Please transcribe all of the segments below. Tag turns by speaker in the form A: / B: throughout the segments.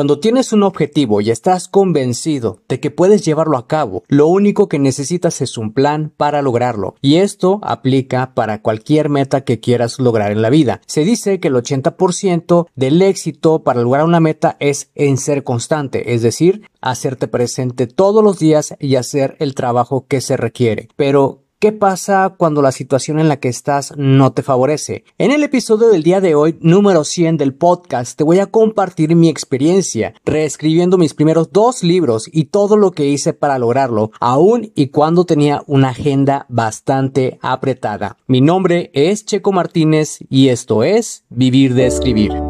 A: Cuando tienes un objetivo y estás convencido de que puedes llevarlo a cabo, lo único que necesitas es un plan para lograrlo. Y esto aplica para cualquier meta que quieras lograr en la vida. Se dice que el 80% del éxito para lograr una meta es en ser constante, es decir, hacerte presente todos los días y hacer el trabajo que se requiere. Pero, ¿Qué pasa cuando la situación en la que estás no te favorece? En el episodio del día de hoy, número 100 del podcast, te voy a compartir mi experiencia reescribiendo mis primeros dos libros y todo lo que hice para lograrlo, aún y cuando tenía una agenda bastante apretada. Mi nombre es Checo Martínez y esto es Vivir de Escribir.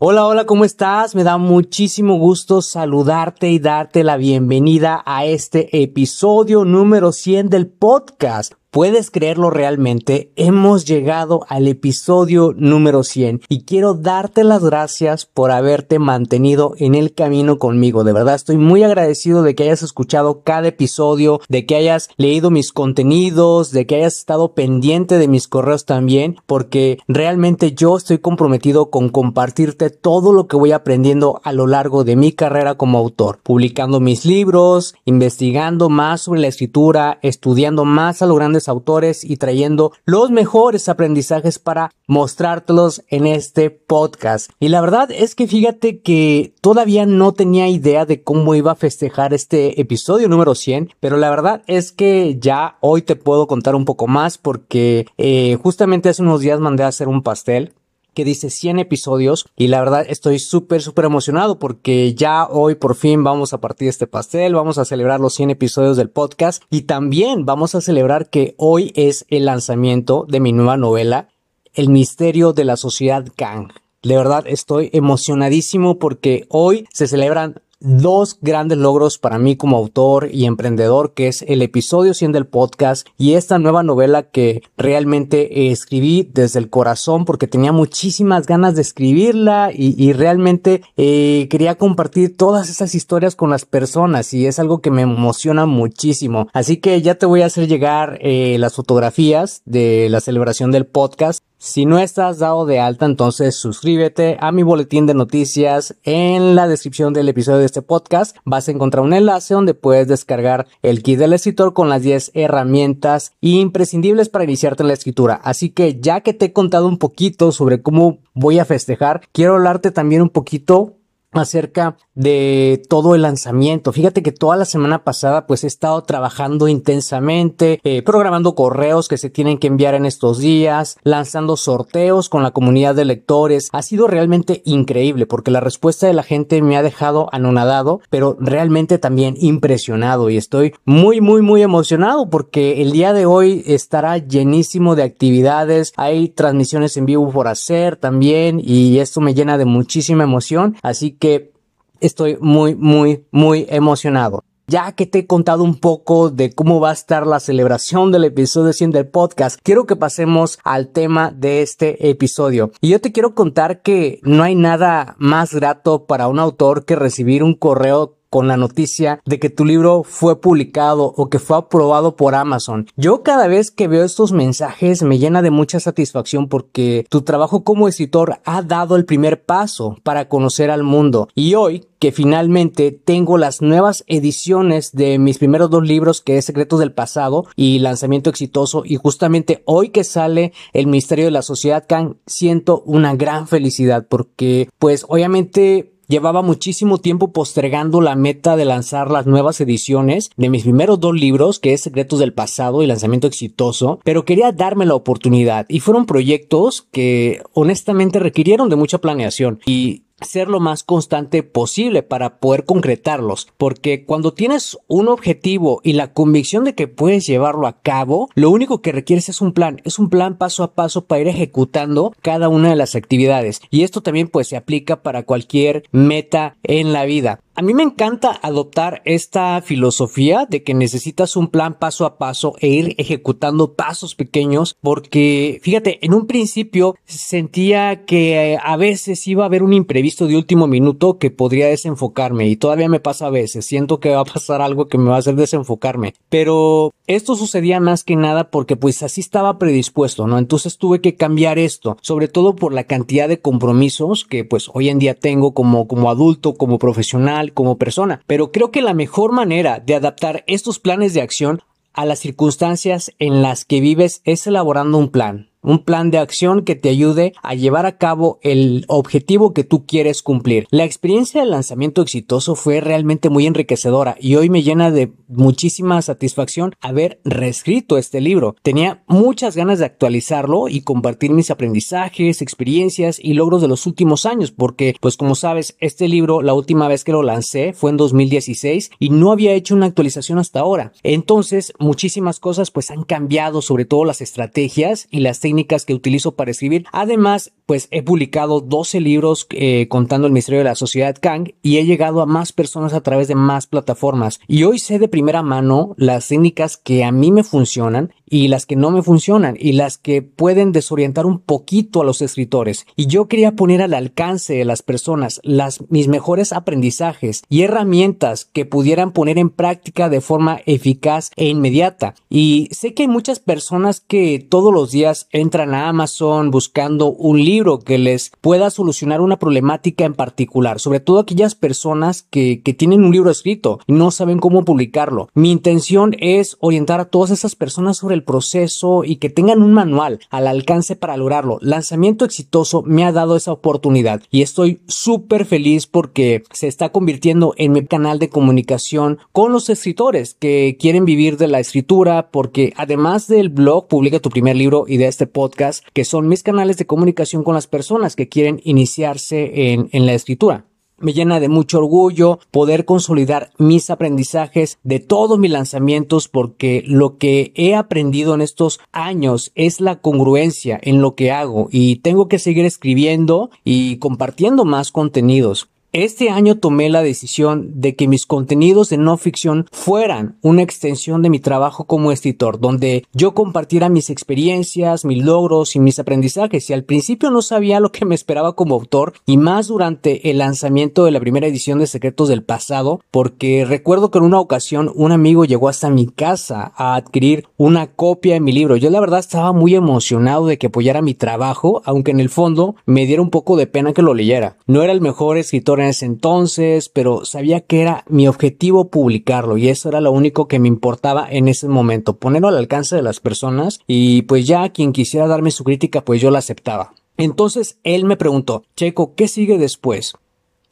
A: Hola, hola, ¿cómo estás? Me da muchísimo gusto saludarte y darte la bienvenida a este episodio número 100 del podcast. ¿Puedes creerlo realmente? Hemos llegado al episodio número 100 y quiero darte las gracias por haberte mantenido en el camino conmigo. De verdad estoy muy agradecido de que hayas escuchado cada episodio, de que hayas leído mis contenidos, de que hayas estado pendiente de mis correos también, porque realmente yo estoy comprometido con compartirte todo lo que voy aprendiendo a lo largo de mi carrera como autor, publicando mis libros, investigando más sobre la escritura, estudiando más a lo autores y trayendo los mejores aprendizajes para mostrártelos en este podcast. Y la verdad es que fíjate que todavía no tenía idea de cómo iba a festejar este episodio número 100, pero la verdad es que ya hoy te puedo contar un poco más porque eh, justamente hace unos días mandé a hacer un pastel que dice 100 episodios y la verdad estoy súper súper emocionado porque ya hoy por fin vamos a partir este pastel, vamos a celebrar los 100 episodios del podcast y también vamos a celebrar que hoy es el lanzamiento de mi nueva novela El misterio de la sociedad Kang. De verdad estoy emocionadísimo porque hoy se celebran dos grandes logros para mí como autor y emprendedor, que es el episodio 100 del podcast y esta nueva novela que realmente escribí desde el corazón porque tenía muchísimas ganas de escribirla y, realmente eh, quería compartir todas esas historias con las personas y es algo que me emociona muchísimo. Así que ya te voy a hacer llegar eh, las fotografías de la celebración del podcast si no estás dado de alta, entonces suscríbete a mi boletín de noticias. En la descripción del episodio de este podcast vas a encontrar un enlace donde puedes descargar el kit del escritor con las 10 herramientas imprescindibles para iniciarte en la escritura. Así que ya que te he contado un poquito sobre cómo voy a festejar, quiero hablarte también un poquito acerca de todo el lanzamiento. Fíjate que toda la semana pasada pues he estado trabajando intensamente, eh, programando correos que se tienen que enviar en estos días, lanzando sorteos con la comunidad de lectores. Ha sido realmente increíble porque la respuesta de la gente me ha dejado anonadado, pero realmente también impresionado y estoy muy muy muy emocionado porque el día de hoy estará llenísimo de actividades, hay transmisiones en vivo por hacer también y esto me llena de muchísima emoción, así que estoy muy, muy, muy emocionado. Ya que te he contado un poco de cómo va a estar la celebración del episodio 100 del podcast, quiero que pasemos al tema de este episodio. Y yo te quiero contar que no hay nada más grato para un autor que recibir un correo con la noticia de que tu libro fue publicado o que fue aprobado por Amazon. Yo cada vez que veo estos mensajes me llena de mucha satisfacción porque tu trabajo como escritor ha dado el primer paso para conocer al mundo. Y hoy que finalmente tengo las nuevas ediciones de mis primeros dos libros que es Secretos del Pasado y Lanzamiento Exitoso y justamente hoy que sale El Misterio de la Sociedad siento una gran felicidad porque pues obviamente llevaba muchísimo tiempo postergando la meta de lanzar las nuevas ediciones de mis primeros dos libros, que es Secretos del Pasado y Lanzamiento Exitoso, pero quería darme la oportunidad y fueron proyectos que honestamente requirieron de mucha planeación. Y ser lo más constante posible para poder concretarlos, porque cuando tienes un objetivo y la convicción de que puedes llevarlo a cabo, lo único que requieres es un plan, es un plan paso a paso para ir ejecutando cada una de las actividades. Y esto también pues se aplica para cualquier meta en la vida. A mí me encanta adoptar esta filosofía de que necesitas un plan paso a paso e ir ejecutando pasos pequeños porque fíjate, en un principio sentía que a veces iba a haber un imprevisto de último minuto que podría desenfocarme y todavía me pasa a veces, siento que va a pasar algo que me va a hacer desenfocarme, pero esto sucedía más que nada porque pues así estaba predispuesto, ¿no? Entonces tuve que cambiar esto, sobre todo por la cantidad de compromisos que pues hoy en día tengo como como adulto, como profesional, como persona. Pero creo que la mejor manera de adaptar estos planes de acción a las circunstancias en las que vives es elaborando un plan un plan de acción que te ayude a llevar a cabo el objetivo que tú quieres cumplir. La experiencia del lanzamiento exitoso fue realmente muy enriquecedora y hoy me llena de muchísima satisfacción haber reescrito este libro. Tenía muchas ganas de actualizarlo y compartir mis aprendizajes, experiencias y logros de los últimos años porque pues como sabes este libro la última vez que lo lancé fue en 2016 y no había hecho una actualización hasta ahora. Entonces muchísimas cosas pues han cambiado sobre todo las estrategias y las técnicas que utilizo para escribir. Además, pues he publicado 12 libros eh, contando el misterio de la sociedad Kang y he llegado a más personas a través de más plataformas. Y hoy sé de primera mano las técnicas que a mí me funcionan y las que no me funcionan y las que pueden desorientar un poquito a los escritores. Y yo quería poner al alcance de las personas las, mis mejores aprendizajes y herramientas que pudieran poner en práctica de forma eficaz e inmediata. Y sé que hay muchas personas que todos los días entran a Amazon buscando un libro que les pueda solucionar una problemática en particular, sobre todo aquellas personas que, que tienen un libro escrito y no saben cómo publicarlo. Mi intención es orientar a todas esas personas sobre el proceso y que tengan un manual al alcance para lograrlo. Lanzamiento exitoso me ha dado esa oportunidad y estoy súper feliz porque se está convirtiendo en mi canal de comunicación con los escritores que quieren vivir de la escritura porque además del blog publica tu primer libro y de este podcast que son mis canales de comunicación con las personas que quieren iniciarse en, en la escritura. Me llena de mucho orgullo poder consolidar mis aprendizajes de todos mis lanzamientos porque lo que he aprendido en estos años es la congruencia en lo que hago y tengo que seguir escribiendo y compartiendo más contenidos. Este año tomé la decisión de que mis contenidos de no ficción fueran una extensión de mi trabajo como escritor, donde yo compartiera mis experiencias, mis logros y mis aprendizajes. Y al principio no sabía lo que me esperaba como autor, y más durante el lanzamiento de la primera edición de Secretos del Pasado, porque recuerdo que en una ocasión un amigo llegó hasta mi casa a adquirir una copia de mi libro. Yo la verdad estaba muy emocionado de que apoyara mi trabajo, aunque en el fondo me diera un poco de pena que lo leyera. No era el mejor escritor ese entonces, pero sabía que era mi objetivo publicarlo y eso era lo único que me importaba en ese momento, ponerlo al alcance de las personas y pues ya quien quisiera darme su crítica pues yo la aceptaba. Entonces él me preguntó, Checo, ¿qué sigue después?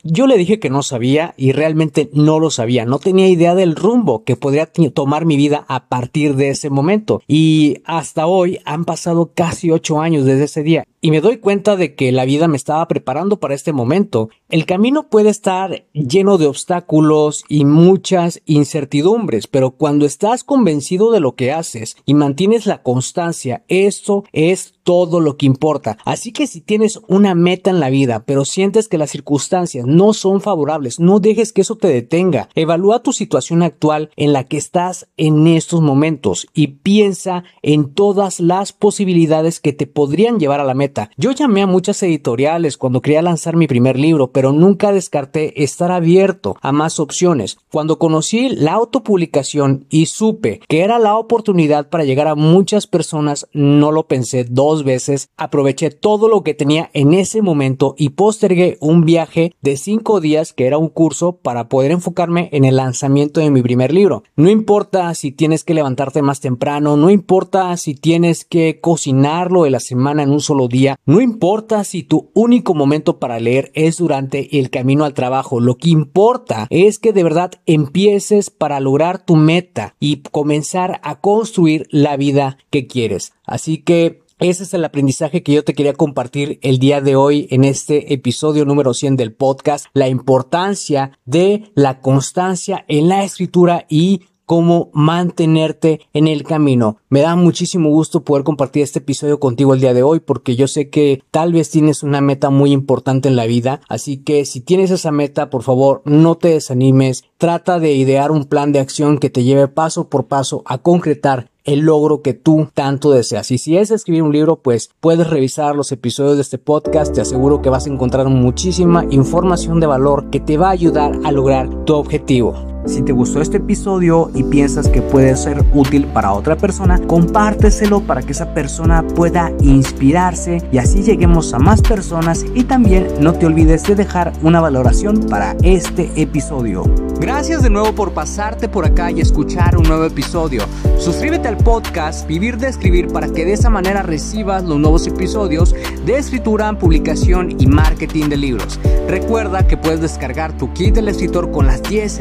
A: Yo le dije que no sabía y realmente no lo sabía, no tenía idea del rumbo que podría tomar mi vida a partir de ese momento. Y hasta hoy han pasado casi ocho años desde ese día y me doy cuenta de que la vida me estaba preparando para este momento. El camino puede estar lleno de obstáculos y muchas incertidumbres, pero cuando estás convencido de lo que haces y mantienes la constancia, esto es todo lo que importa. Así que si tienes una meta en la vida, pero sientes que las circunstancias no son favorables, no dejes que eso te detenga. Evalúa tu situación actual en la que estás en estos momentos y piensa en todas las posibilidades que te podrían llevar a la meta yo llamé a muchas editoriales cuando quería lanzar mi primer libro, pero nunca descarté estar abierto a más opciones. Cuando conocí la autopublicación y supe que era la oportunidad para llegar a muchas personas, no lo pensé dos veces, aproveché todo lo que tenía en ese momento y postergué un viaje de cinco días que era un curso para poder enfocarme en el lanzamiento de mi primer libro. No importa si tienes que levantarte más temprano, no importa si tienes que cocinarlo de la semana en un solo día, no importa si tu único momento para leer es durante el camino al trabajo, lo que importa es que de verdad empieces para lograr tu meta y comenzar a construir la vida que quieres. Así que ese es el aprendizaje que yo te quería compartir el día de hoy en este episodio número 100 del podcast, la importancia de la constancia en la escritura y cómo mantenerte en el camino. Me da muchísimo gusto poder compartir este episodio contigo el día de hoy porque yo sé que tal vez tienes una meta muy importante en la vida, así que si tienes esa meta, por favor, no te desanimes, trata de idear un plan de acción que te lleve paso por paso a concretar el logro que tú tanto deseas. Y si es escribir un libro, pues puedes revisar los episodios de este podcast. Te aseguro que vas a encontrar muchísima información de valor que te va a ayudar a lograr tu objetivo. Si te gustó este episodio y piensas que puede ser útil para otra persona, compárteselo para que esa persona pueda inspirarse y así lleguemos a más personas y también no te olvides de dejar una valoración para este episodio. Gracias de nuevo por pasarte por acá y escuchar un nuevo episodio. Suscríbete al podcast Vivir de Escribir para que de esa manera recibas los nuevos episodios de escritura, publicación y marketing de libros. Recuerda que puedes descargar tu kit del escritor con las 10